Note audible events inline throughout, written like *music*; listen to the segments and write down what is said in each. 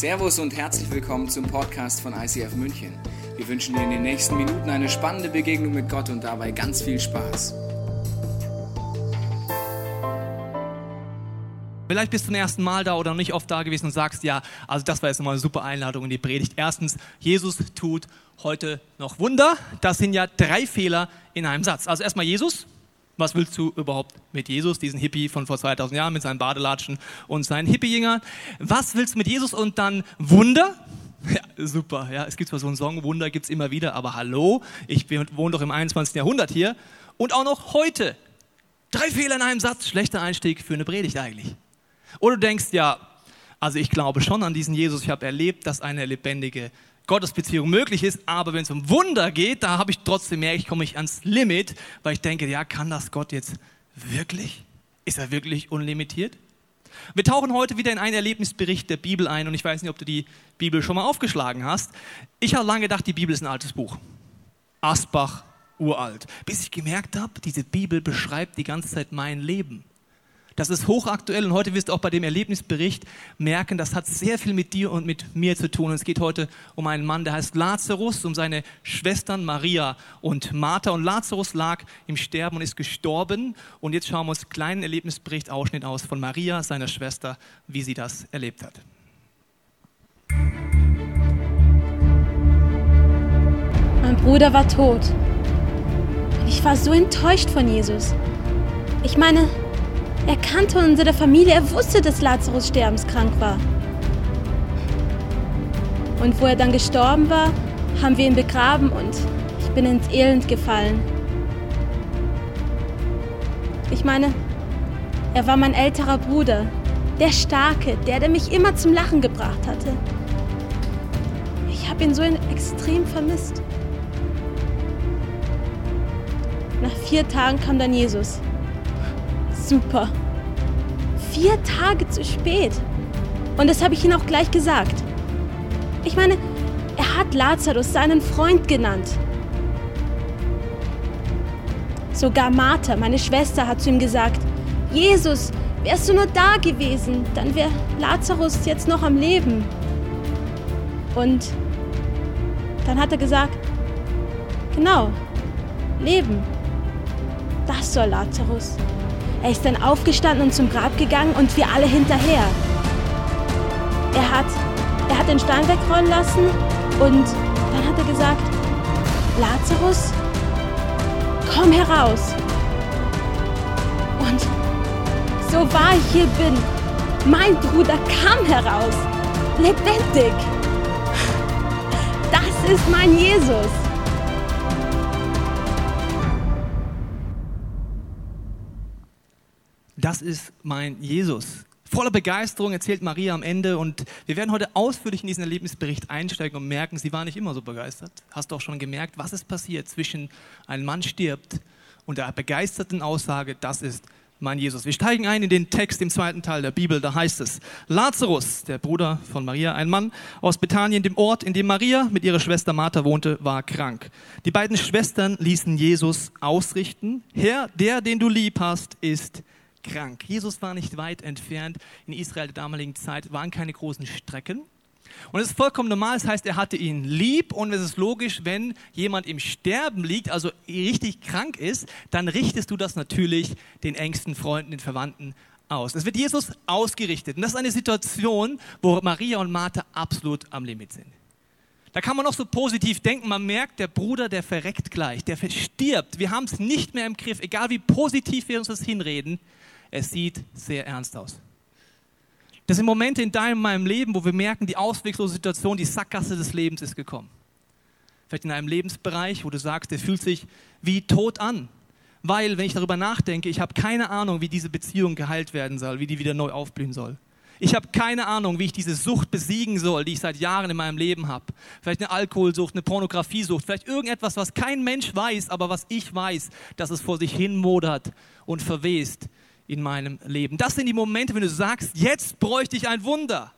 Servus und herzlich willkommen zum Podcast von ICF München. Wir wünschen dir in den nächsten Minuten eine spannende Begegnung mit Gott und dabei ganz viel Spaß. Vielleicht bist du zum ersten Mal da oder nicht oft da gewesen und sagst, ja, also das war jetzt nochmal eine super Einladung in die Predigt. Erstens, Jesus tut heute noch Wunder. Das sind ja drei Fehler in einem Satz. Also erstmal Jesus. Was willst du überhaupt mit Jesus, diesen Hippie von vor 2000 Jahren mit seinen Badelatschen und seinen Hippie-Jüngern? Was willst du mit Jesus und dann Wunder? *laughs* Ja, super. Ja, es gibt zwar so einen Song, Wunder gibt es immer wieder, aber hallo, ich wohne doch im 21. Jahrhundert hier und auch noch heute. Drei Fehler in einem Satz, schlechter Einstieg für eine Predigt eigentlich. Oder du denkst, ja, also ich glaube schon an diesen Jesus, ich habe erlebt, dass eine lebendige Gottesbeziehung möglich ist, aber wenn es um Wunder geht, da habe ich trotzdem mehr, ich komme ich ans Limit, weil ich denke, ja, kann das Gott jetzt wirklich? Ist er wirklich unlimitiert? Wir tauchen heute wieder in einen Erlebnisbericht der Bibel ein und ich weiß nicht, ob du die Bibel schon mal aufgeschlagen hast. Ich habe lange gedacht, die Bibel ist ein altes Buch. Asbach, uralt. Bis ich gemerkt habe, diese Bibel beschreibt die ganze Zeit mein Leben. Das ist hochaktuell und heute wirst du auch bei dem Erlebnisbericht merken, das hat sehr viel mit dir und mit mir zu tun. Und es geht heute um einen Mann, der heißt Lazarus, um seine Schwestern Maria und Martha. Und Lazarus lag im Sterben und ist gestorben. Und jetzt schauen wir uns einen kleinen Erlebnisbericht-Ausschnitt aus von Maria, seiner Schwester, wie sie das erlebt hat. Mein Bruder war tot. Ich war so enttäuscht von Jesus. Ich meine, er kannte unsere Familie, er wusste, dass Lazarus sterbenskrank war. Und wo er dann gestorben war, haben wir ihn begraben und ich bin ins Elend gefallen. Ich meine, er war mein älterer Bruder, der Starke, der, der mich immer zum Lachen gebracht hatte. Ich habe ihn so extrem vermisst. Nach vier Tagen kam dann Jesus super. Vier Tage zu spät. Und das habe ich ihm auch gleich gesagt. Ich meine, er hat Lazarus seinen Freund genannt. Sogar Martha, meine Schwester, hat zu ihm gesagt, Jesus, wärst du nur da gewesen, dann wäre Lazarus jetzt noch am Leben. Und dann hat er gesagt, genau, Leben. Das soll Lazarus. Er ist dann aufgestanden und zum Grab gegangen und wir alle hinterher. Er hat, er hat den Stein wegrollen lassen und dann hat er gesagt, Lazarus, komm heraus. Und so wahr ich hier bin, mein Bruder kam heraus, lebendig. Das ist mein Jesus. Das ist mein Jesus. Voller Begeisterung erzählt Maria am Ende und wir werden heute ausführlich in diesen Erlebnisbericht einsteigen und merken, sie war nicht immer so begeistert. Hast du auch schon gemerkt, was ist passiert zwischen ein Mann stirbt und der begeisterten Aussage, das ist mein Jesus. Wir steigen ein in den Text im zweiten Teil der Bibel, da heißt es, Lazarus, der Bruder von Maria, ein Mann aus Bethanien, dem Ort, in dem Maria mit ihrer Schwester Martha wohnte, war krank. Die beiden Schwestern ließen Jesus ausrichten, Herr, der, den du lieb hast, ist krank. Jesus war nicht weit entfernt. In Israel der damaligen Zeit waren keine großen Strecken. Und es ist vollkommen normal, das heißt, er hatte ihn lieb und es ist logisch, wenn jemand im Sterben liegt, also richtig krank ist, dann richtest du das natürlich den engsten Freunden, den Verwandten aus. Es wird Jesus ausgerichtet und das ist eine Situation, wo Maria und Martha absolut am Limit sind. Da kann man noch so positiv denken, man merkt, der Bruder, der verreckt gleich, der verstirbt. Wir haben es nicht mehr im Griff, egal wie positiv wir uns das hinreden, es sieht sehr ernst aus. Das sind Momente in deinem, meinem Leben, wo wir merken, die auswegslose Situation, die Sackgasse des Lebens ist gekommen. Vielleicht in einem Lebensbereich, wo du sagst, der fühlt sich wie tot an. Weil, wenn ich darüber nachdenke, ich habe keine Ahnung, wie diese Beziehung geheilt werden soll, wie die wieder neu aufblühen soll. Ich habe keine Ahnung, wie ich diese Sucht besiegen soll, die ich seit Jahren in meinem Leben habe. Vielleicht eine Alkoholsucht, eine Pornografiesucht, vielleicht irgendetwas, was kein Mensch weiß, aber was ich weiß, dass es vor sich hin modert und verwest in meinem Leben. Das sind die Momente, wenn du sagst, jetzt bräuchte ich ein Wunder.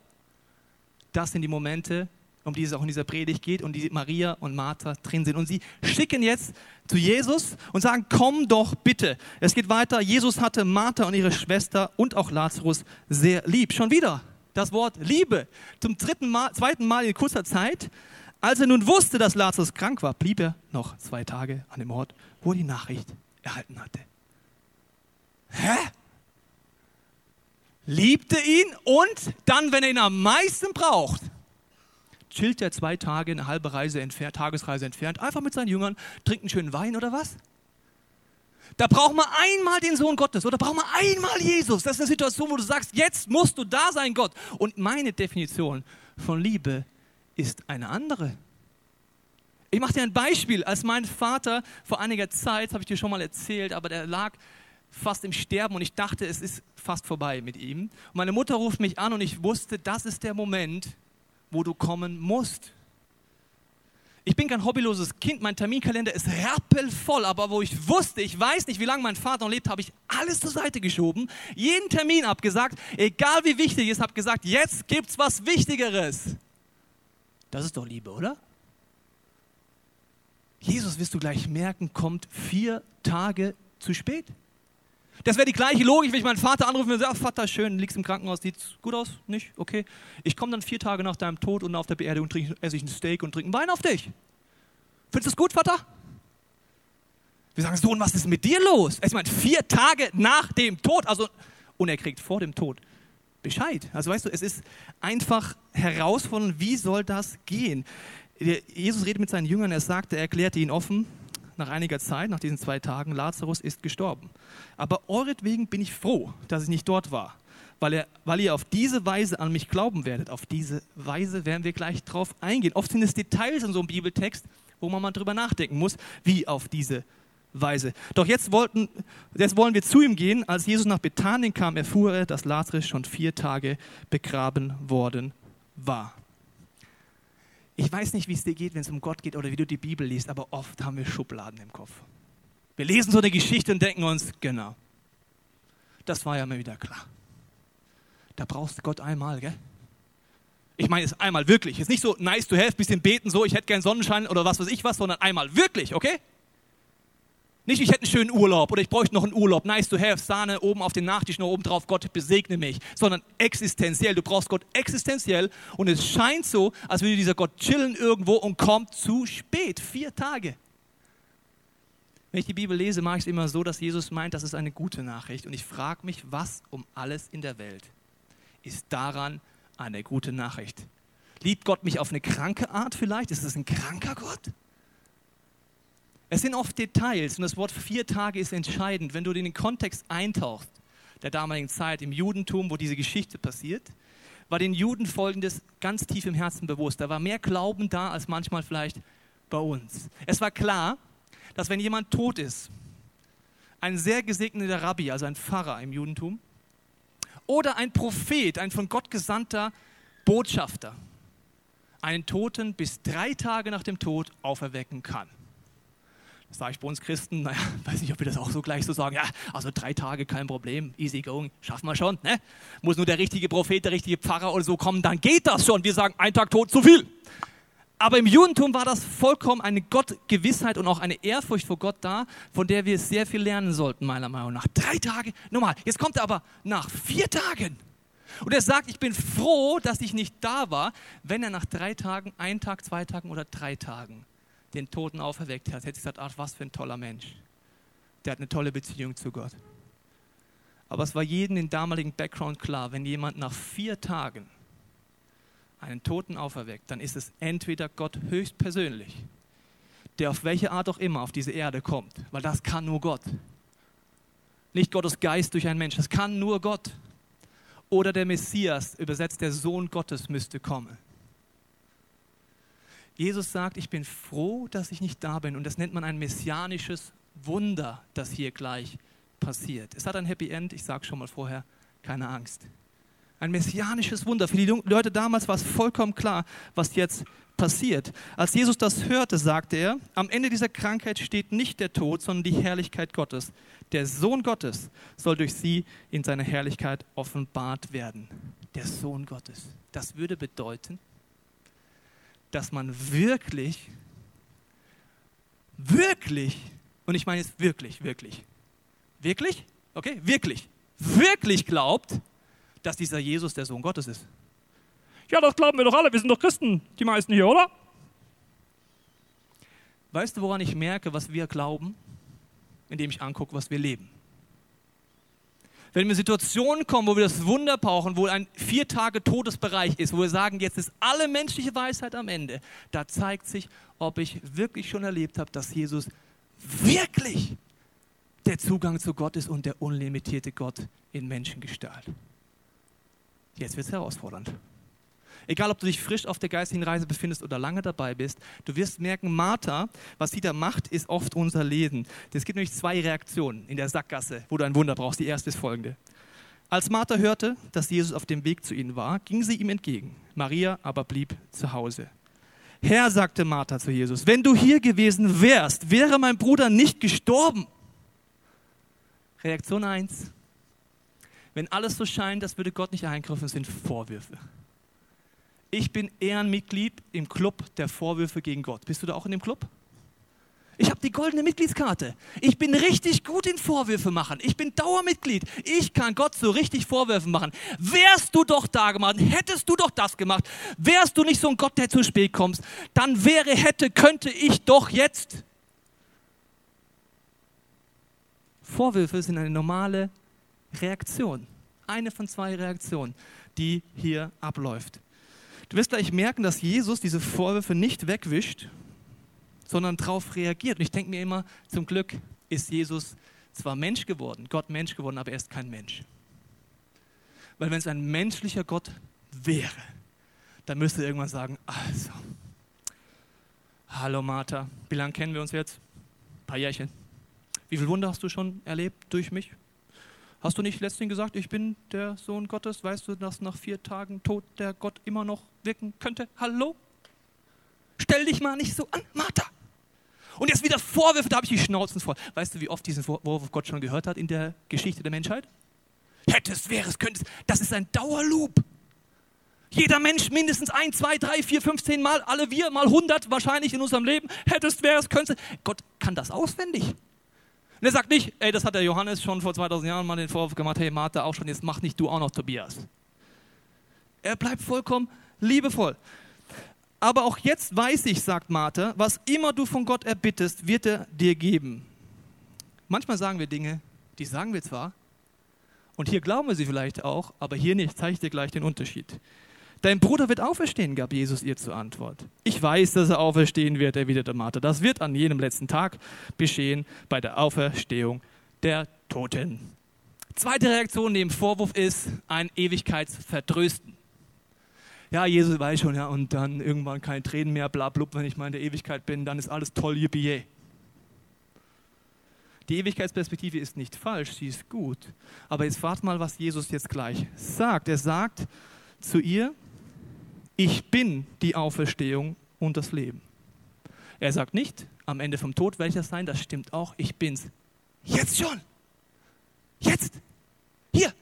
Das sind die Momente, um die es auch in dieser Predigt geht und die Maria und Martha drin sind. Und sie schicken jetzt zu Jesus und sagen, komm doch bitte. Es geht weiter. Jesus hatte Martha und ihre Schwester und auch Lazarus sehr lieb. Schon wieder. das Wort Liebe. Zum dritten Mal, zweiten Mal in kurzer Zeit. Als er nun wusste, dass Lazarus krank war, blieb er noch zwei Tage an dem Ort, wo er die Nachricht erhalten hatte. Hä? Liebte ihn und dann, wenn er ihn am meisten braucht, chillt er zwei Tage eine halbe Reise entfernt, Tagesreise entfernt, einfach mit seinen Jüngern, trinkt einen schönen Wein oder was? Da braucht man einmal den Sohn Gottes oder braucht man einmal Jesus. Das ist eine Situation, wo du sagst, jetzt musst du da sein, Gott. Und meine Definition von Liebe ist eine andere. Ich mache dir ein Beispiel. Als mein Vater vor einiger Zeit, habe ich dir schon mal erzählt, aber der lag fast im Sterben und ich dachte, es ist fast vorbei mit ihm. Und meine Mutter ruft mich an und ich wusste, das ist der Moment, wo du kommen musst. Ich bin kein hobbyloses Kind, mein Terminkalender ist rappelvoll, aber wo ich wusste, ich weiß nicht, wie lange mein Vater noch lebt, habe ich alles zur Seite geschoben, jeden Termin abgesagt, egal wie wichtig es ist, habe gesagt, jetzt gibt es was Wichtigeres. Das ist doch Liebe, oder? Jesus, wirst du gleich merken, kommt vier Tage zu spät. Das wäre die gleiche Logik, wenn ich meinen Vater anrufe und sage, Vater, schön, liegst im Krankenhaus, sieht gut aus? Nicht? Okay. Ich komme dann vier Tage nach deinem Tod und auf der Beerdigung trinke, esse ich ein Steak und trinke einen Wein auf dich. Findest du das gut, Vater? Wir sagen, Sohn, was ist mit dir los? Ich meine, vier Tage nach dem Tod, also, und er kriegt vor dem Tod Bescheid. Also weißt du, es ist einfach herausfordernd, wie soll das gehen? Jesus redet mit seinen Jüngern, er sagte, er erklärte ihnen offen, nach einiger Zeit, nach diesen zwei Tagen, Lazarus ist gestorben. Aber euretwegen bin ich froh, dass ich nicht dort war, weil, er, weil ihr auf diese Weise an mich glauben werdet. Auf diese Weise werden wir gleich drauf eingehen. Oft sind es Details in so einem Bibeltext, wo man mal drüber nachdenken muss, wie auf diese Weise. Doch jetzt, wollten, jetzt wollen wir zu ihm gehen. Als Jesus nach Bethanien kam, erfuhr er, dass Lazarus schon vier Tage begraben worden war. Ich weiß nicht, wie es dir geht, wenn es um Gott geht oder wie du die Bibel liest, aber oft haben wir Schubladen im Kopf. Wir lesen so eine Geschichte und denken uns, genau, das war ja mir wieder klar. Da brauchst du Gott einmal, gell? Ich meine es einmal wirklich. Es ist nicht so nice to have, bisschen beten, so, ich hätte gern Sonnenschein oder was weiß ich was, sondern einmal wirklich, okay? Nicht, ich hätte einen schönen Urlaub oder ich bräuchte noch einen Urlaub, nice to have, Sahne oben auf den Nachtisch, noch oben drauf, Gott besegne mich, sondern existenziell. Du brauchst Gott existenziell und es scheint so, als würde dieser Gott chillen irgendwo und kommt zu spät, vier Tage. Wenn ich die Bibel lese, mache ich es immer so, dass Jesus meint, das ist eine gute Nachricht und ich frage mich, was um alles in der Welt ist daran eine gute Nachricht? Liebt Gott mich auf eine kranke Art vielleicht? Ist es ein kranker Gott? Es sind oft Details und das Wort vier Tage ist entscheidend. Wenn du in den Kontext eintauchst, der damaligen Zeit im Judentum, wo diese Geschichte passiert, war den Juden Folgendes ganz tief im Herzen bewusst. Da war mehr Glauben da als manchmal vielleicht bei uns. Es war klar, dass wenn jemand tot ist, ein sehr gesegneter Rabbi, also ein Pfarrer im Judentum, oder ein Prophet, ein von Gott gesandter Botschafter, einen Toten bis drei Tage nach dem Tod auferwecken kann. Sage ich bei uns Christen, naja, *laughs* weiß nicht, ob wir das auch so gleich so sagen. Ja, also drei Tage kein Problem, easy going, schaffen wir schon. Ne? Muss nur der richtige Prophet, der richtige Pfarrer oder so kommen, dann geht das schon. Wir sagen, ein Tag tot, zu viel. Aber im Judentum war das vollkommen eine Gottgewissheit und auch eine Ehrfurcht vor Gott da, von der wir sehr viel lernen sollten, meiner Meinung nach. Drei Tage, nochmal, jetzt kommt er aber nach vier Tagen. Und er sagt, ich bin froh, dass ich nicht da war, wenn er nach drei Tagen, ein Tag, zwei Tagen oder drei Tagen den Toten auferweckt hat, hätte ich gesagt, ach, was für ein toller Mensch. Der hat eine tolle Beziehung zu Gott. Aber es war jedem im damaligen Background klar, wenn jemand nach vier Tagen einen Toten auferweckt, dann ist es entweder Gott höchstpersönlich, der auf welche Art auch immer auf diese Erde kommt, weil das kann nur Gott. Nicht Gottes Geist durch einen Mensch, das kann nur Gott. Oder der Messias, übersetzt der Sohn Gottes, müsste kommen. Jesus sagt, ich bin froh, dass ich nicht da bin. Und das nennt man ein messianisches Wunder, das hier gleich passiert. Es hat ein Happy End, ich sage schon mal vorher, keine Angst. Ein messianisches Wunder. Für die Leute damals war es vollkommen klar, was jetzt passiert. Als Jesus das hörte, sagte er, am Ende dieser Krankheit steht nicht der Tod, sondern die Herrlichkeit Gottes. Der Sohn Gottes soll durch sie in seiner Herrlichkeit offenbart werden. Der Sohn Gottes. Das würde bedeuten, dass man wirklich, wirklich, und ich meine jetzt wirklich, wirklich, wirklich, okay, wirklich, wirklich glaubt, dass dieser Jesus der Sohn Gottes ist? Ja, das glauben wir doch alle. Wir sind doch Christen, die meisten hier, oder? Weißt du, woran ich merke, was wir glauben? Indem ich angucke, was wir leben. Wenn wir in Situationen kommen, wo wir das Wunder brauchen, wo ein vier Tage Todesbereich ist, wo wir sagen, jetzt ist alle menschliche Weisheit am Ende, da zeigt sich, ob ich wirklich schon erlebt habe, dass Jesus wirklich der Zugang zu Gott ist und der unlimitierte Gott in Menschengestalt. Jetzt wird es herausfordernd. Egal, ob du dich frisch auf der geistigen Reise befindest oder lange dabei bist, du wirst merken, Martha, was sie da macht, ist oft unser Leben. Es gibt nämlich zwei Reaktionen in der Sackgasse, wo du ein Wunder brauchst. Die erste ist folgende. Als Martha hörte, dass Jesus auf dem Weg zu ihnen war, ging sie ihm entgegen. Maria aber blieb zu Hause. Herr, sagte Martha zu Jesus, wenn du hier gewesen wärst, wäre mein Bruder nicht gestorben. Reaktion 1. Wenn alles so scheint, als würde Gott nicht eingreifen, sind Vorwürfe. Ich bin Ehrenmitglied im Club der Vorwürfe gegen Gott. Bist du da auch in dem Club? Ich habe die goldene Mitgliedskarte. Ich bin richtig gut in Vorwürfe machen. Ich bin Dauermitglied. Ich kann Gott so richtig Vorwürfe machen. Wärst du doch da gemacht, hättest du doch das gemacht, wärst du nicht so ein Gott, der zu spät kommst, dann wäre, hätte, könnte ich doch jetzt. Vorwürfe sind eine normale Reaktion. Eine von zwei Reaktionen, die hier abläuft. Du wirst gleich merken, dass Jesus diese Vorwürfe nicht wegwischt, sondern darauf reagiert. Und ich denke mir immer, zum Glück ist Jesus zwar Mensch geworden, Gott Mensch geworden, aber er ist kein Mensch. Weil wenn es ein menschlicher Gott wäre, dann müsste er irgendwann sagen, also, hallo Martha, wie lange kennen wir uns jetzt? Ein paar Jährchen. Wie viel Wunder hast du schon erlebt durch mich? Hast du nicht letztens gesagt, ich bin der Sohn Gottes? Weißt du, dass nach vier Tagen Tod der Gott immer noch wirken könnte? Hallo? Stell dich mal nicht so an, Martha. Und jetzt wieder Vorwürfe, da habe ich die Schnauzen voll. Weißt du, wie oft diesen Vorwurf Gott schon gehört hat in der Geschichte der Menschheit? Hättest, wärest, könntest. Das ist ein Dauerloop. Jeder Mensch mindestens ein, zwei, drei, vier, fünf, zehn Mal, alle wir mal hundert wahrscheinlich in unserem Leben. Hättest, wärest, könntest. Gott kann das auswendig. Und er sagt nicht, ey, das hat der Johannes schon vor 2000 Jahren mal den Vorwurf gemacht, hey Martha auch schon, jetzt mach nicht du auch noch Tobias. Er bleibt vollkommen liebevoll. Aber auch jetzt weiß ich, sagt Martha, was immer du von Gott erbittest, wird er dir geben. Manchmal sagen wir Dinge, die sagen wir zwar, und hier glauben wir sie vielleicht auch, aber hier nicht. Zeige ich dir gleich den Unterschied. Dein Bruder wird auferstehen, gab Jesus ihr zur Antwort. Ich weiß, dass er auferstehen wird, erwiderte Martha. Das wird an jenem letzten Tag geschehen bei der Auferstehung der Toten. Zweite Reaktion neben Vorwurf ist ein Ewigkeitsverdrösten. Ja, Jesus weiß schon, ja, und dann irgendwann keine Tränen mehr, bla, blub, wenn ich mal in der Ewigkeit bin, dann ist alles toll, yippie. Die Ewigkeitsperspektive ist nicht falsch, sie ist gut. Aber jetzt wart mal, was Jesus jetzt gleich sagt. Er sagt zu ihr, ich bin die Auferstehung und das Leben. Er sagt nicht, am Ende vom Tod werde ich das sein, das stimmt auch, ich bin's. Jetzt schon. Jetzt. Hier.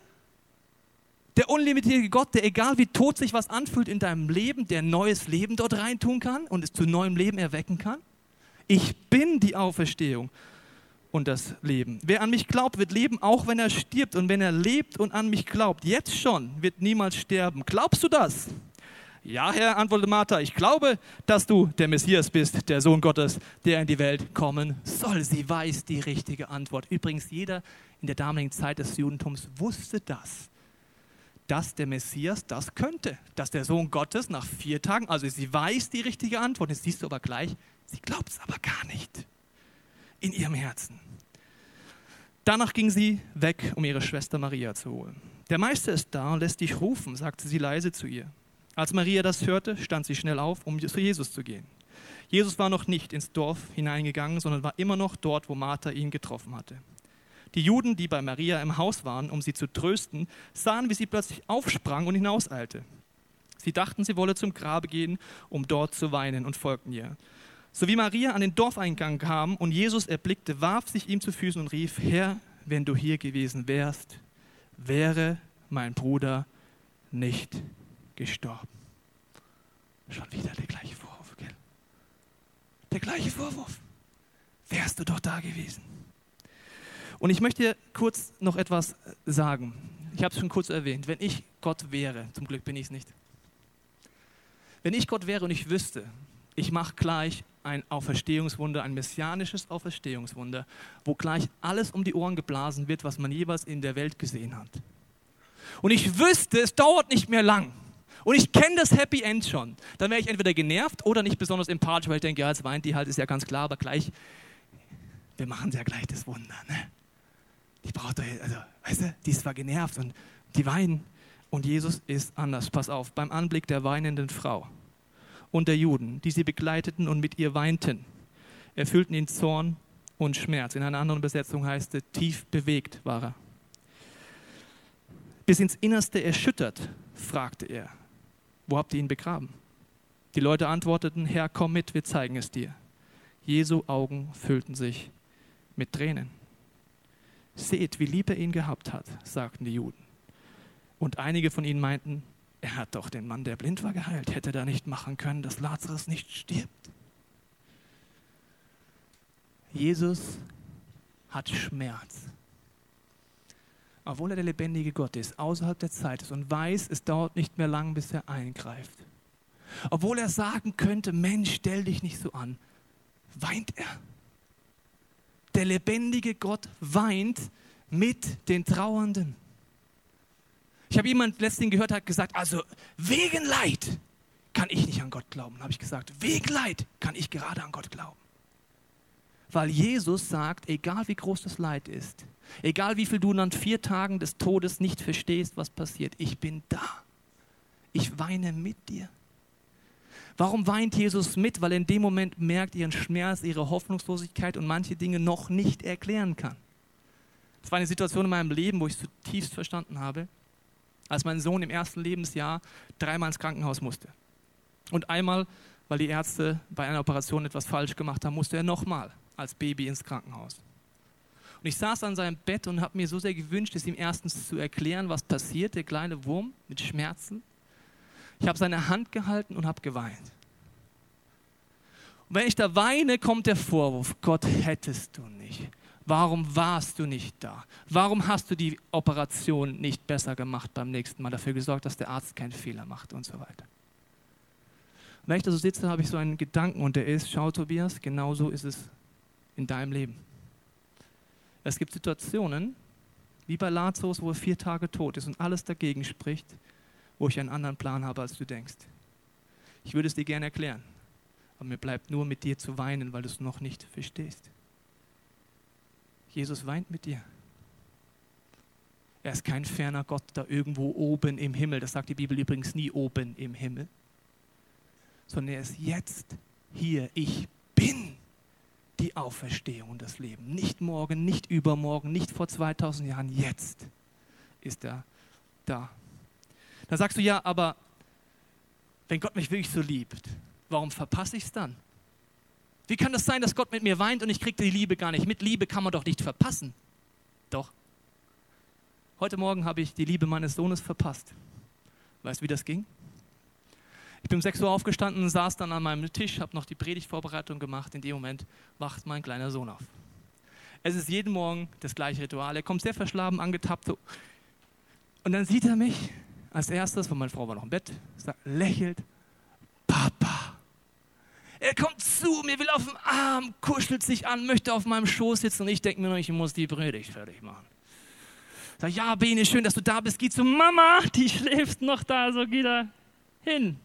Der unlimitierte Gott, der egal wie tot sich was anfühlt in deinem Leben, der neues Leben dort reintun kann und es zu neuem Leben erwecken kann. Ich bin die Auferstehung und das Leben. Wer an mich glaubt, wird leben, auch wenn er stirbt. Und wenn er lebt und an mich glaubt, jetzt schon, wird niemals sterben. Glaubst du das? Ja, Herr, antwortete Martha, ich glaube, dass du der Messias bist, der Sohn Gottes, der in die Welt kommen soll. Sie weiß die richtige Antwort. Übrigens, jeder in der damaligen Zeit des Judentums wusste das, dass der Messias das könnte, dass der Sohn Gottes nach vier Tagen, also sie weiß die richtige Antwort, jetzt siehst du aber gleich, sie glaubt es aber gar nicht in ihrem Herzen. Danach ging sie weg, um ihre Schwester Maria zu holen. Der Meister ist da und lässt dich rufen, sagte sie leise zu ihr. Als Maria das hörte, stand sie schnell auf, um zu Jesus zu gehen. Jesus war noch nicht ins Dorf hineingegangen, sondern war immer noch dort, wo Martha ihn getroffen hatte. Die Juden, die bei Maria im Haus waren, um sie zu trösten, sahen, wie sie plötzlich aufsprang und hinauseilte. Sie dachten, sie wolle zum Grabe gehen, um dort zu weinen und folgten ihr. So wie Maria an den Dorfeingang kam und Jesus erblickte, warf sich ihm zu Füßen und rief, Herr, wenn du hier gewesen wärst, wäre mein Bruder nicht gestorben. Schon wieder der gleiche Vorwurf, gell? Der gleiche Vorwurf. Wärst du doch da gewesen. Und ich möchte kurz noch etwas sagen. Ich habe es schon kurz erwähnt. Wenn ich Gott wäre, zum Glück bin ich es nicht. Wenn ich Gott wäre und ich wüsste, ich mache gleich ein Auferstehungswunder, ein messianisches Auferstehungswunder, wo gleich alles um die Ohren geblasen wird, was man jeweils in der Welt gesehen hat. Und ich wüsste, es dauert nicht mehr lang. Und ich kenne das Happy End schon. Dann wäre ich entweder genervt oder nicht besonders empathisch, weil ich denke, ja, jetzt weint die halt, ist ja ganz klar, aber gleich, wir machen ja gleich das Wunder. Ne? Die braucht doch, also, weißt du, die ist zwar genervt und die weinen. Und Jesus ist anders. Pass auf, beim Anblick der weinenden Frau und der Juden, die sie begleiteten und mit ihr weinten, erfüllten ihn Zorn und Schmerz. In einer anderen Übersetzung heißt es, tief bewegt war er. Bis ins Innerste erschüttert, fragte er, wo habt ihr ihn begraben? Die Leute antworteten, Herr, komm mit, wir zeigen es dir. Jesu Augen füllten sich mit Tränen. Seht, wie lieb er ihn gehabt hat, sagten die Juden. Und einige von ihnen meinten, er hat doch den Mann, der blind war, geheilt. Hätte er nicht machen können, dass Lazarus nicht stirbt. Jesus hat Schmerz. Obwohl er der lebendige Gott ist, außerhalb der Zeit ist und weiß, es dauert nicht mehr lang, bis er eingreift. Obwohl er sagen könnte, Mensch, stell dich nicht so an, weint er. Der lebendige Gott weint mit den Trauernden. Ich habe jemand letztens gehört, hat gesagt, also wegen Leid kann ich nicht an Gott glauben. Habe ich gesagt, wegen Leid kann ich gerade an Gott glauben. Weil Jesus sagt, egal wie groß das Leid ist, egal wie viel du an vier Tagen des Todes nicht verstehst, was passiert, ich bin da. Ich weine mit dir. Warum weint Jesus mit? Weil er in dem Moment merkt ihren Schmerz, ihre Hoffnungslosigkeit und manche Dinge noch nicht erklären kann. Das war eine Situation in meinem Leben, wo ich zutiefst verstanden habe, als mein Sohn im ersten Lebensjahr dreimal ins Krankenhaus musste. Und einmal, weil die Ärzte bei einer Operation etwas falsch gemacht haben, musste er nochmal als Baby ins Krankenhaus. Und ich saß an seinem Bett und habe mir so sehr gewünscht, es ihm erstens zu erklären, was passiert, der kleine Wurm mit Schmerzen. Ich habe seine Hand gehalten und habe geweint. Und wenn ich da weine, kommt der Vorwurf, Gott hättest du nicht. Warum warst du nicht da? Warum hast du die Operation nicht besser gemacht beim nächsten Mal, dafür gesorgt, dass der Arzt keinen Fehler macht und so weiter? Und wenn ich da so sitze, habe ich so einen Gedanken und der ist, schau Tobias, genau so ist es in deinem Leben. Es gibt Situationen, wie bei Lazarus, wo er vier Tage tot ist und alles dagegen spricht, wo ich einen anderen Plan habe, als du denkst. Ich würde es dir gerne erklären, aber mir bleibt nur mit dir zu weinen, weil du es noch nicht verstehst. Jesus weint mit dir. Er ist kein ferner Gott da irgendwo oben im Himmel. Das sagt die Bibel übrigens nie oben im Himmel. Sondern er ist jetzt hier. Ich bin die Auferstehung und das Leben. Nicht morgen, nicht übermorgen, nicht vor 2000 Jahren. Jetzt ist er da. Dann sagst du ja, aber wenn Gott mich wirklich so liebt, warum verpasse ich es dann? Wie kann das sein, dass Gott mit mir weint und ich kriege die Liebe gar nicht mit? Liebe kann man doch nicht verpassen. Doch. Heute Morgen habe ich die Liebe meines Sohnes verpasst. Weißt du, wie das ging? Ich bin um 6 Uhr aufgestanden, saß dann an meinem Tisch, habe noch die Predigtvorbereitung gemacht. In dem Moment wacht mein kleiner Sohn auf. Es ist jeden Morgen das gleiche Ritual. Er kommt sehr verschlafen, angetappt. Und dann sieht er mich als erstes, weil meine Frau war noch im Bett, sagt, lächelt, Papa. Er kommt zu mir, will auf den Arm, kuschelt sich an, möchte auf meinem Schoß sitzen und ich denke mir noch, ich muss die Predigt fertig machen. Sag, ja, Bene, schön, dass du da bist. Geh zu Mama, die *laughs* schläft noch da, so geht er hin.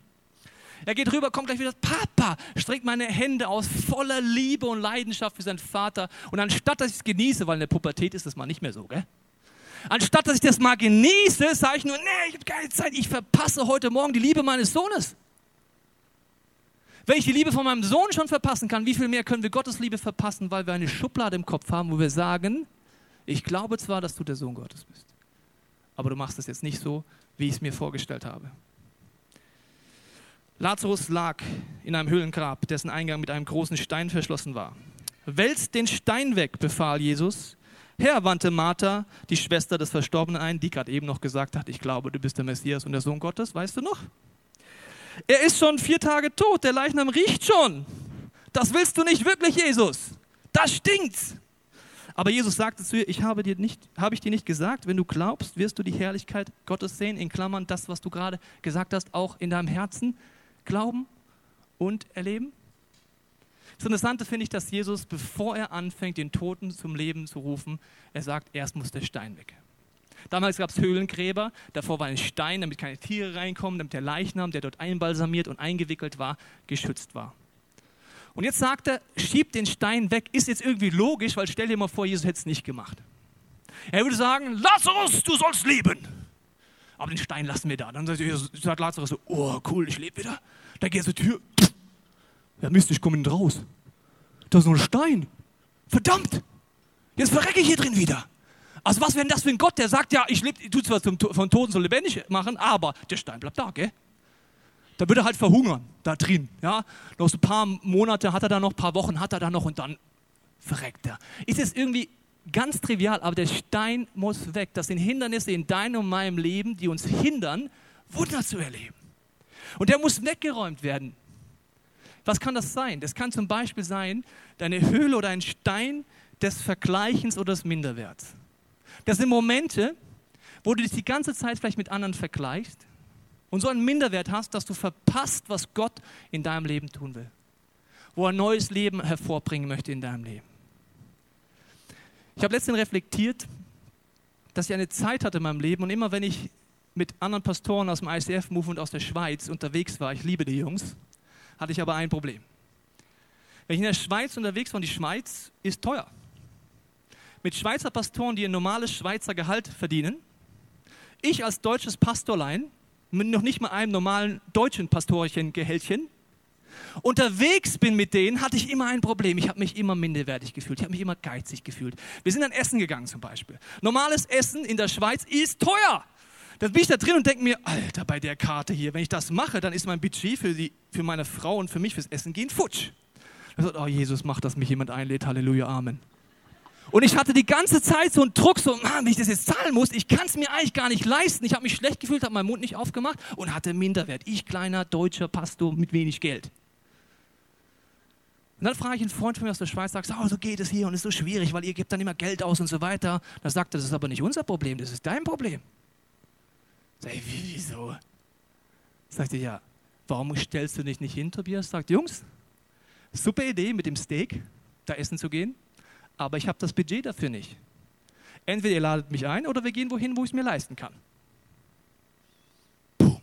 Er geht rüber, kommt gleich wieder, Papa, streckt meine Hände aus, voller Liebe und Leidenschaft für seinen Vater. Und anstatt, dass ich es genieße, weil in der Pubertät ist das mal nicht mehr so, gell? Anstatt, dass ich das mal genieße, sage ich nur, nee, ich habe keine Zeit, ich verpasse heute Morgen die Liebe meines Sohnes. Wenn ich die Liebe von meinem Sohn schon verpassen kann, wie viel mehr können wir Gottes Liebe verpassen, weil wir eine Schublade im Kopf haben, wo wir sagen, ich glaube zwar, dass du der Sohn Gottes bist, aber du machst es jetzt nicht so, wie ich es mir vorgestellt habe. Lazarus lag in einem Höhlengrab, dessen Eingang mit einem großen Stein verschlossen war. Wälzt den Stein weg, befahl Jesus. Herr, wandte Martha, die Schwester des Verstorbenen, ein, die gerade eben noch gesagt hat, ich glaube, du bist der Messias und der Sohn Gottes, weißt du noch? Er ist schon vier Tage tot, der Leichnam riecht schon. Das willst du nicht wirklich, Jesus. Das stinkt. Aber Jesus sagte zu ihr, ich habe, dir nicht, habe ich dir nicht gesagt, wenn du glaubst, wirst du die Herrlichkeit Gottes sehen, in Klammern das, was du gerade gesagt hast, auch in deinem Herzen glauben und erleben. Das Interessante finde ich, dass Jesus, bevor er anfängt, den Toten zum Leben zu rufen, er sagt, erst muss der Stein weg. Damals gab es Höhlengräber, davor war ein Stein, damit keine Tiere reinkommen, damit der Leichnam, der dort einbalsamiert und eingewickelt war, geschützt war. Und jetzt sagt er, schieb den Stein weg, ist jetzt irgendwie logisch, weil stell dir mal vor, Jesus hätte es nicht gemacht. Er würde sagen, Lazarus, du sollst leben. Aber den Stein lassen wir da. Dann sagt Lazarus so, oh cool, ich lebe wieder. Dann geht er zur Tür. Ja Mist, ich komme raus. Da ist noch ein Stein. Verdammt, jetzt verrecke ich hier drin wieder. Also was wäre denn das für ein Gott, der sagt, ja, ich lebe, tu zwar zum, von Toten so lebendig machen, aber der Stein bleibt da, gell? Da würde er halt verhungern, da drin. Ja? Noch so ein paar Monate hat er da noch, ein paar Wochen hat er da noch und dann verreckt er. Ist es irgendwie ganz trivial, aber der Stein muss weg. Das sind Hindernisse in deinem und meinem Leben, die uns hindern, Wunder zu erleben. Und der muss weggeräumt werden. Was kann das sein? Das kann zum Beispiel sein, deine Höhle oder ein Stein des Vergleichens oder des Minderwerts. Das sind Momente, wo du dich die ganze Zeit vielleicht mit anderen vergleichst und so einen Minderwert hast, dass du verpasst, was Gott in deinem Leben tun will. Wo er ein neues Leben hervorbringen möchte in deinem Leben. Ich habe letztens reflektiert, dass ich eine Zeit hatte in meinem Leben und immer wenn ich mit anderen Pastoren aus dem ICF-Movement aus der Schweiz unterwegs war, ich liebe die Jungs, hatte ich aber ein Problem. Wenn ich in der Schweiz unterwegs war und die Schweiz ist teuer mit Schweizer Pastoren, die ein normales Schweizer Gehalt verdienen. Ich als deutsches Pastorlein mit noch nicht mal einem normalen deutschen Pastorchen-Gehältchen unterwegs bin mit denen, hatte ich immer ein Problem. Ich habe mich immer minderwertig gefühlt. Ich habe mich immer geizig gefühlt. Wir sind dann essen gegangen zum Beispiel. Normales Essen in der Schweiz ist teuer. Dann bin ich da drin und denke mir, Alter, bei der Karte hier, wenn ich das mache, dann ist mein Budget für, die, für meine Frau und für mich fürs Essen gehen futsch. Dann sagt, oh Jesus, mach, dass mich jemand einlädt. Halleluja, Amen. Und ich hatte die ganze Zeit so einen Druck, so, Mann, wenn ich das jetzt zahlen muss, ich kann es mir eigentlich gar nicht leisten. Ich habe mich schlecht gefühlt, habe meinen Mund nicht aufgemacht und hatte Minderwert. Ich, kleiner deutscher Pastor mit wenig Geld. Und dann frage ich einen Freund von mir aus der Schweiz, sagt, oh, so geht es hier und ist so schwierig, weil ihr gebt dann immer Geld aus und so weiter. Da sagt er, das ist aber nicht unser Problem, das ist dein Problem. Sag ich, wieso? Sagt er, ja, warum stellst du dich nicht hin, Tobias? Sagt, Jungs, super Idee mit dem Steak, da essen zu gehen aber ich habe das Budget dafür nicht. Entweder ihr ladet mich ein oder wir gehen wohin, wo ich es mir leisten kann. Puh.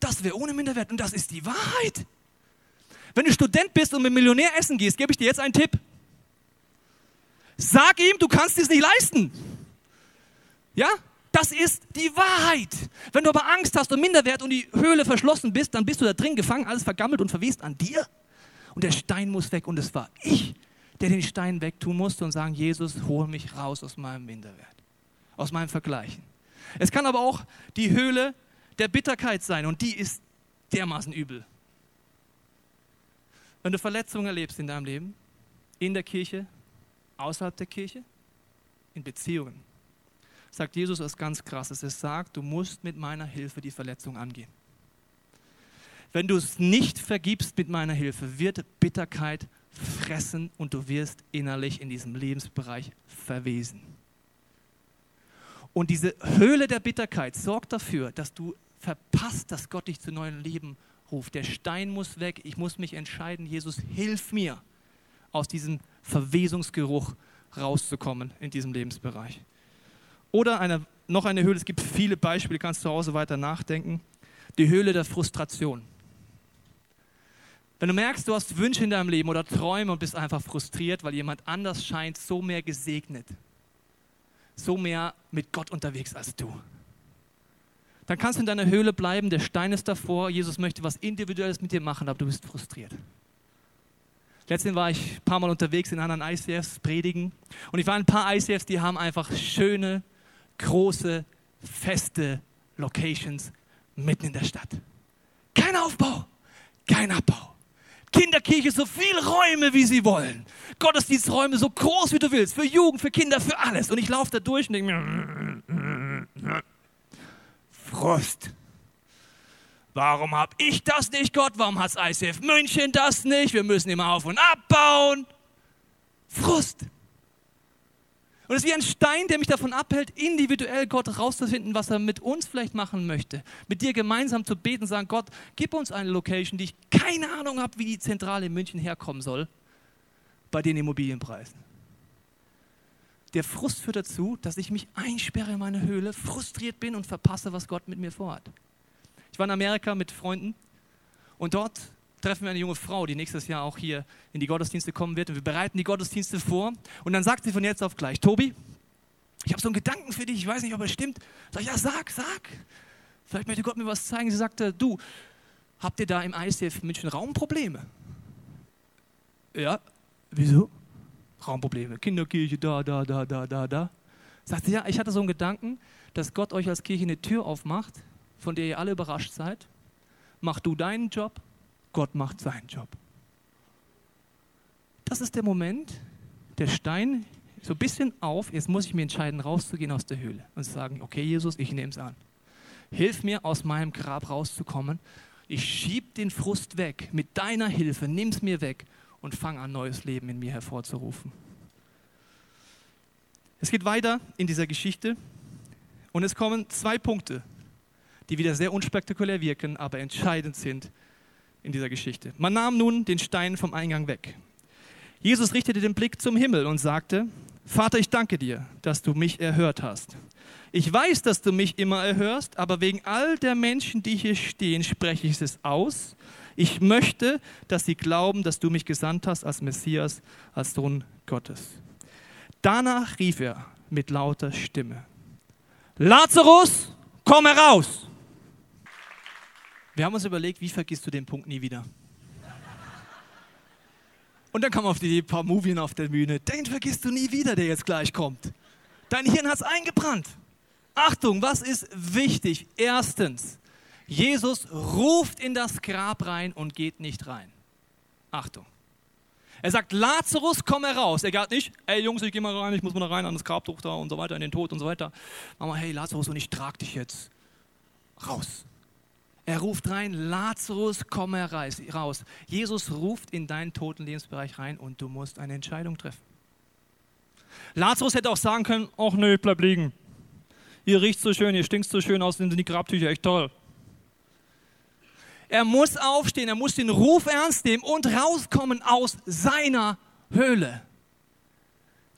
Das wäre ohne Minderwert und das ist die Wahrheit. Wenn du Student bist und mit Millionär essen gehst, gebe ich dir jetzt einen Tipp. Sag ihm, du kannst es nicht leisten. Ja? Das ist die Wahrheit. Wenn du aber Angst hast und Minderwert und die Höhle verschlossen bist, dann bist du da drin gefangen, alles vergammelt und verwest an dir. Und der Stein muss weg und es war ich, der den Stein wegtun musste und sagen, Jesus, hol mich raus aus meinem Minderwert, aus meinem Vergleichen. Es kann aber auch die Höhle der Bitterkeit sein und die ist dermaßen übel. Wenn du Verletzungen erlebst in deinem Leben, in der Kirche, außerhalb der Kirche, in Beziehungen, sagt Jesus was ganz Krasses. Es sagt, du musst mit meiner Hilfe die Verletzung angehen. Wenn du es nicht vergibst mit meiner Hilfe, wird Bitterkeit fressen und du wirst innerlich in diesem Lebensbereich verwesen. Und diese Höhle der Bitterkeit sorgt dafür, dass du verpasst, dass Gott dich zu neuem Leben ruft. Der Stein muss weg. Ich muss mich entscheiden, Jesus, hilf mir, aus diesem Verwesungsgeruch rauszukommen in diesem Lebensbereich. Oder eine, noch eine Höhle, es gibt viele Beispiele, kannst zu Hause weiter nachdenken. Die Höhle der Frustration. Wenn du merkst, du hast Wünsche in deinem Leben oder Träume und bist einfach frustriert, weil jemand anders scheint so mehr gesegnet, so mehr mit Gott unterwegs als du, dann kannst du in deiner Höhle bleiben, der Stein ist davor, Jesus möchte was Individuelles mit dir machen, aber du bist frustriert. Letztens war ich ein paar Mal unterwegs in anderen ICFs predigen und ich war in ein paar ICFs, die haben einfach schöne, große, feste Locations mitten in der Stadt. Kein Aufbau, kein Abbau. Kinderkirche so viele Räume, wie sie wollen. Gottesdiensträume so groß, wie du willst. Für Jugend, für Kinder, für alles. Und ich laufe da durch und denke mir, Frust. Warum habe ich das nicht, Gott? Warum hat ICF München das nicht? Wir müssen immer auf und abbauen. Frust. Und es ist wie ein Stein, der mich davon abhält, individuell Gott rauszufinden, was er mit uns vielleicht machen möchte. Mit dir gemeinsam zu beten, sagen, Gott, gib uns eine Location, die ich keine Ahnung habe, wie die Zentrale in München herkommen soll, bei den Immobilienpreisen. Der Frust führt dazu, dass ich mich einsperre in meine Höhle, frustriert bin und verpasse, was Gott mit mir vorhat. Ich war in Amerika mit Freunden und dort treffen wir eine junge Frau, die nächstes Jahr auch hier in die Gottesdienste kommen wird. Und wir bereiten die Gottesdienste vor. Und dann sagt sie von jetzt auf gleich, Tobi, ich habe so einen Gedanken für dich, ich weiß nicht, ob er stimmt. Sag ich, ja, sag, sag. Vielleicht möchte Gott mir was zeigen. Sie sagte, du, habt ihr da im ICF München Raumprobleme? Ja, wieso? Raumprobleme, Kinderkirche, da, da, da, da, da, da. Sagt sie, ja, ich hatte so einen Gedanken, dass Gott euch als Kirche eine Tür aufmacht, von der ihr alle überrascht seid. Mach du deinen Job, Gott macht seinen Job. Das ist der Moment, der Stein so ein bisschen auf, jetzt muss ich mir entscheiden, rauszugehen aus der Höhle und zu sagen, okay Jesus, ich nehme es an. Hilf mir, aus meinem Grab rauszukommen. Ich schieb den Frust weg. Mit deiner Hilfe, nimm es mir weg und fang an, neues Leben in mir hervorzurufen. Es geht weiter in dieser Geschichte und es kommen zwei Punkte, die wieder sehr unspektakulär wirken, aber entscheidend sind in dieser Geschichte. Man nahm nun den Stein vom Eingang weg. Jesus richtete den Blick zum Himmel und sagte, Vater, ich danke dir, dass du mich erhört hast. Ich weiß, dass du mich immer erhörst, aber wegen all der Menschen, die hier stehen, spreche ich es aus. Ich möchte, dass sie glauben, dass du mich gesandt hast als Messias, als Sohn Gottes. Danach rief er mit lauter Stimme, Lazarus, komm heraus! Wir haben uns überlegt, wie vergisst du den Punkt nie wieder? Und dann kam auf die paar Movien auf der Bühne. Den vergisst du nie wieder, der jetzt gleich kommt. Dein Hirn hat es eingebrannt. Achtung, was ist wichtig? Erstens, Jesus ruft in das Grab rein und geht nicht rein. Achtung. Er sagt, Lazarus, komm heraus. Er geht nicht, ey Jungs, ich geh mal rein, ich muss mal rein an das Grabtuch da und so weiter, in den Tod und so weiter. Mama, hey Lazarus, und ich trag dich jetzt raus. Er ruft rein, Lazarus, komm heraus. Jesus ruft in deinen toten Lebensbereich rein und du musst eine Entscheidung treffen. Lazarus hätte auch sagen können, ach nee, bleib liegen. Ihr riecht so schön, ihr stinkt so schön aus, sind die Grabtücher echt toll. Er muss aufstehen, er muss den Ruf ernst nehmen und rauskommen aus seiner Höhle.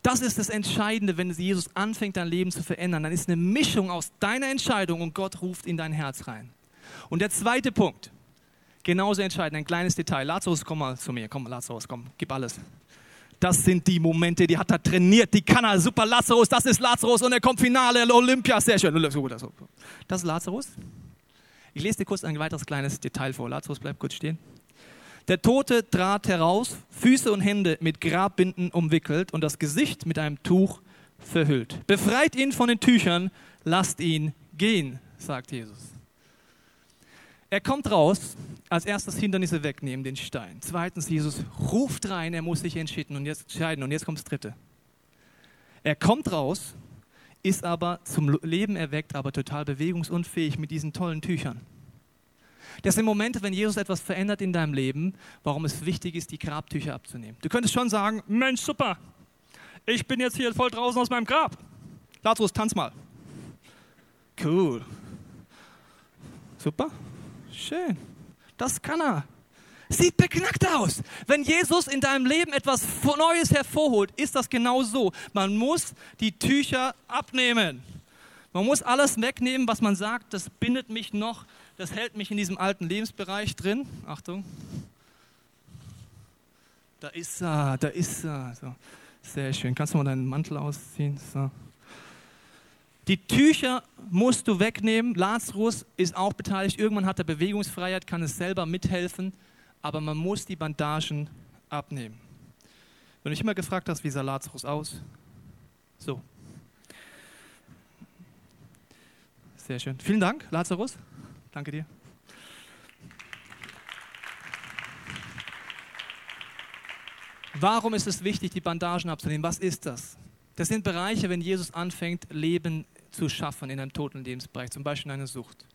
Das ist das Entscheidende, wenn Jesus anfängt, dein Leben zu verändern. Dann ist eine Mischung aus deiner Entscheidung und Gott ruft in dein Herz rein. Und der zweite Punkt, genauso entscheidend, ein kleines Detail. Lazarus, komm mal zu mir, komm, Lazarus, komm, gib alles. Das sind die Momente, die hat er trainiert, die kann er. Super, Lazarus, das ist Lazarus und er kommt Finale, Olympia, sehr schön. Das ist Lazarus. Ich lese dir kurz ein weiteres kleines Detail vor. Lazarus, bleib kurz stehen. Der Tote trat heraus, Füße und Hände mit Grabbinden umwickelt und das Gesicht mit einem Tuch verhüllt. Befreit ihn von den Tüchern, lasst ihn gehen, sagt Jesus. Er kommt raus, als erstes Hindernisse wegnehmen, den Stein. Zweitens, Jesus ruft rein, er muss sich entscheiden und jetzt entscheiden. Und jetzt kommt das Dritte. Er kommt raus, ist aber zum Leben erweckt, aber total bewegungsunfähig mit diesen tollen Tüchern. Das sind Momente, wenn Jesus etwas verändert in deinem Leben, warum es wichtig ist, die Grabtücher abzunehmen. Du könntest schon sagen, Mensch, super, ich bin jetzt hier voll draußen aus meinem Grab. Lazarus, tanz mal. Cool. Super. Schön. Das kann er. Sieht beknackt aus. Wenn Jesus in deinem Leben etwas Neues hervorholt, ist das genau so. Man muss die Tücher abnehmen. Man muss alles wegnehmen, was man sagt, das bindet mich noch, das hält mich in diesem alten Lebensbereich drin. Achtung. Da ist er, da ist er. So. Sehr schön. Kannst du mal deinen Mantel ausziehen? So. Die Tücher musst du wegnehmen. Lazarus ist auch beteiligt. Irgendwann hat er Bewegungsfreiheit, kann es selber mithelfen, aber man muss die Bandagen abnehmen. Wenn du dich immer gefragt hast, wie sah Lazarus aus? So. Sehr schön. Vielen Dank, Lazarus. Danke dir. Warum ist es wichtig, die Bandagen abzunehmen? Was ist das? Das sind Bereiche, wenn Jesus anfängt, Leben zu schaffen in einem toten Lebensbereich, zum Beispiel in einer Sucht.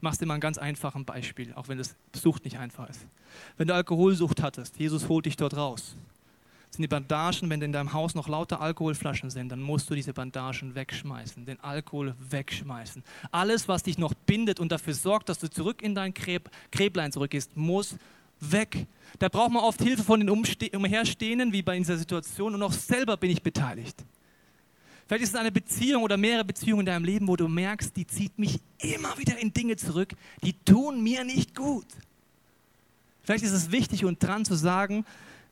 Mache dir mal ein ganz einfaches Beispiel, auch wenn das Sucht nicht einfach ist. Wenn du Alkoholsucht hattest, Jesus holt dich dort raus. sind die Bandagen, wenn in deinem Haus noch lauter Alkoholflaschen sind, dann musst du diese Bandagen wegschmeißen, den Alkohol wegschmeißen. Alles, was dich noch bindet und dafür sorgt, dass du zurück in dein Gräb, Gräblein zurückgehst, muss weg. Da braucht man oft Hilfe von den Umste Umherstehenden, wie bei dieser Situation, und auch selber bin ich beteiligt. Vielleicht ist es eine Beziehung oder mehrere Beziehungen in deinem Leben, wo du merkst, die zieht mich immer wieder in Dinge zurück, die tun mir nicht gut. Vielleicht ist es wichtig und dran zu sagen,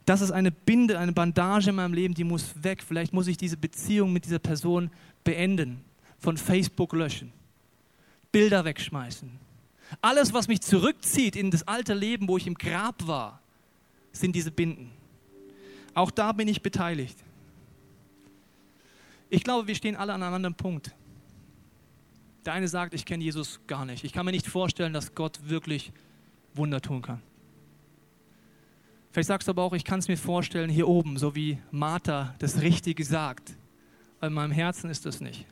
das ist eine Binde, eine Bandage in meinem Leben, die muss weg. Vielleicht muss ich diese Beziehung mit dieser Person beenden, von Facebook löschen, Bilder wegschmeißen. Alles, was mich zurückzieht in das alte Leben, wo ich im Grab war, sind diese Binden. Auch da bin ich beteiligt. Ich glaube, wir stehen alle an einem anderen Punkt. Der eine sagt, ich kenne Jesus gar nicht. Ich kann mir nicht vorstellen, dass Gott wirklich Wunder tun kann. Vielleicht sagst du aber auch, ich kann es mir vorstellen hier oben, so wie Martha das Richtige sagt. Aber in meinem Herzen ist das nicht.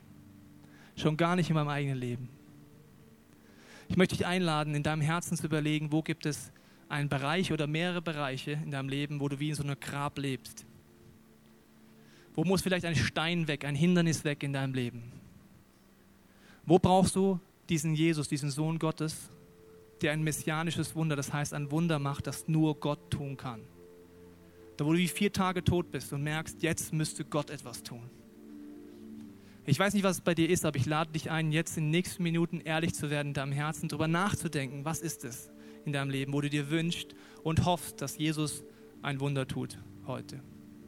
Schon gar nicht in meinem eigenen Leben. Ich möchte dich einladen, in deinem Herzen zu überlegen, wo gibt es einen Bereich oder mehrere Bereiche in deinem Leben, wo du wie in so einem Grab lebst. Wo muss vielleicht ein Stein weg, ein Hindernis weg in deinem Leben? Wo brauchst du diesen Jesus, diesen Sohn Gottes, der ein messianisches Wunder, das heißt ein Wunder macht, das nur Gott tun kann? Da wo du wie vier Tage tot bist und merkst, jetzt müsste Gott etwas tun. Ich weiß nicht, was es bei dir ist, aber ich lade dich ein, jetzt in den nächsten Minuten ehrlich zu werden, in deinem Herzen darüber nachzudenken, was ist es in deinem Leben, wo du dir wünschst und hoffst, dass Jesus ein Wunder tut heute.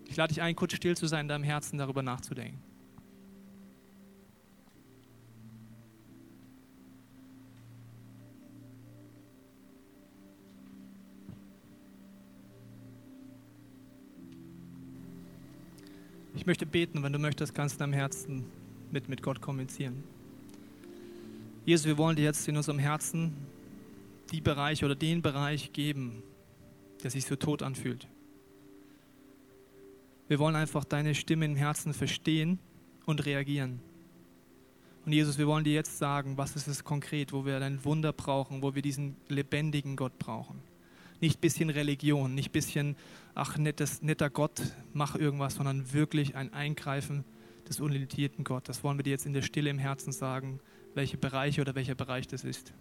Ich lade dich ein, kurz still zu sein, in deinem Herzen darüber nachzudenken. Ich möchte beten, wenn du möchtest, kannst du deinem Herzen mit, mit Gott kommunizieren. Jesus, wir wollen dir jetzt in unserem Herzen die Bereiche oder den Bereich geben, der sich so tot anfühlt. Wir wollen einfach deine Stimme im Herzen verstehen und reagieren. Und Jesus, wir wollen dir jetzt sagen, was ist es konkret, wo wir dein Wunder brauchen, wo wir diesen lebendigen Gott brauchen. Nicht bisschen Religion, nicht bisschen, ach, nettes, netter Gott, mach irgendwas, sondern wirklich ein Eingreifen des unlimitierten Gott. Das wollen wir dir jetzt in der Stille im Herzen sagen, welche Bereiche oder welcher Bereich das ist.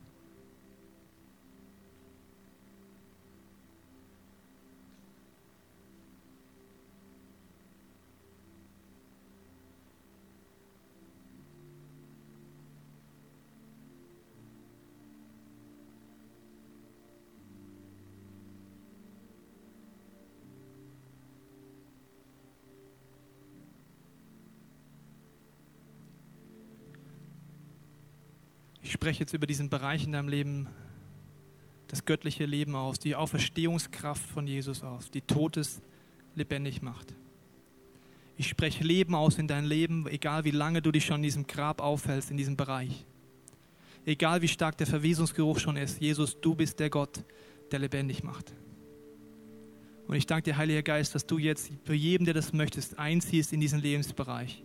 Spreche jetzt über diesen Bereich in deinem Leben, das göttliche Leben aus, die Auferstehungskraft von Jesus aus, die Totes lebendig macht. Ich spreche Leben aus in dein Leben, egal wie lange du dich schon in diesem Grab aufhältst, in diesem Bereich. Egal wie stark der Verwesungsgeruch schon ist, Jesus, du bist der Gott, der lebendig macht. Und ich danke dir, Heiliger Geist, dass du jetzt für jeden, der das möchtest, einziehst in diesen Lebensbereich,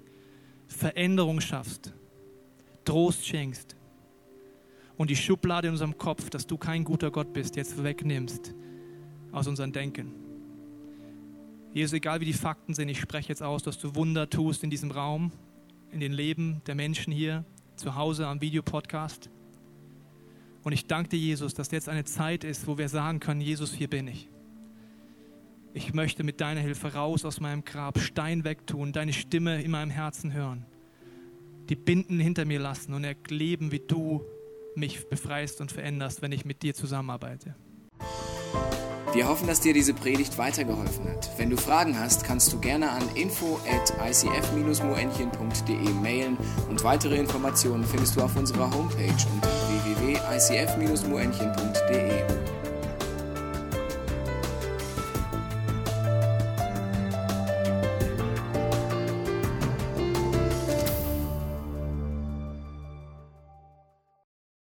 Veränderung schaffst, Trost schenkst, und die Schublade in unserem Kopf, dass du kein guter Gott bist, jetzt wegnimmst aus unserem Denken. Jesus, egal wie die Fakten sind, ich spreche jetzt aus, dass du Wunder tust in diesem Raum, in den Leben der Menschen hier, zu Hause am Videopodcast. Und ich danke dir, Jesus, dass jetzt eine Zeit ist, wo wir sagen können, Jesus, hier bin ich. Ich möchte mit deiner Hilfe raus aus meinem Grab, Stein wegtun, deine Stimme in meinem Herzen hören, die Binden hinter mir lassen und erleben, wie du mich befreist und veränderst, wenn ich mit dir zusammenarbeite. Wir hoffen, dass dir diese Predigt weitergeholfen hat. Wenn du Fragen hast, kannst du gerne an info at icf-moenchen.de mailen und weitere Informationen findest du auf unserer Homepage unter www.icf-moenchen.de.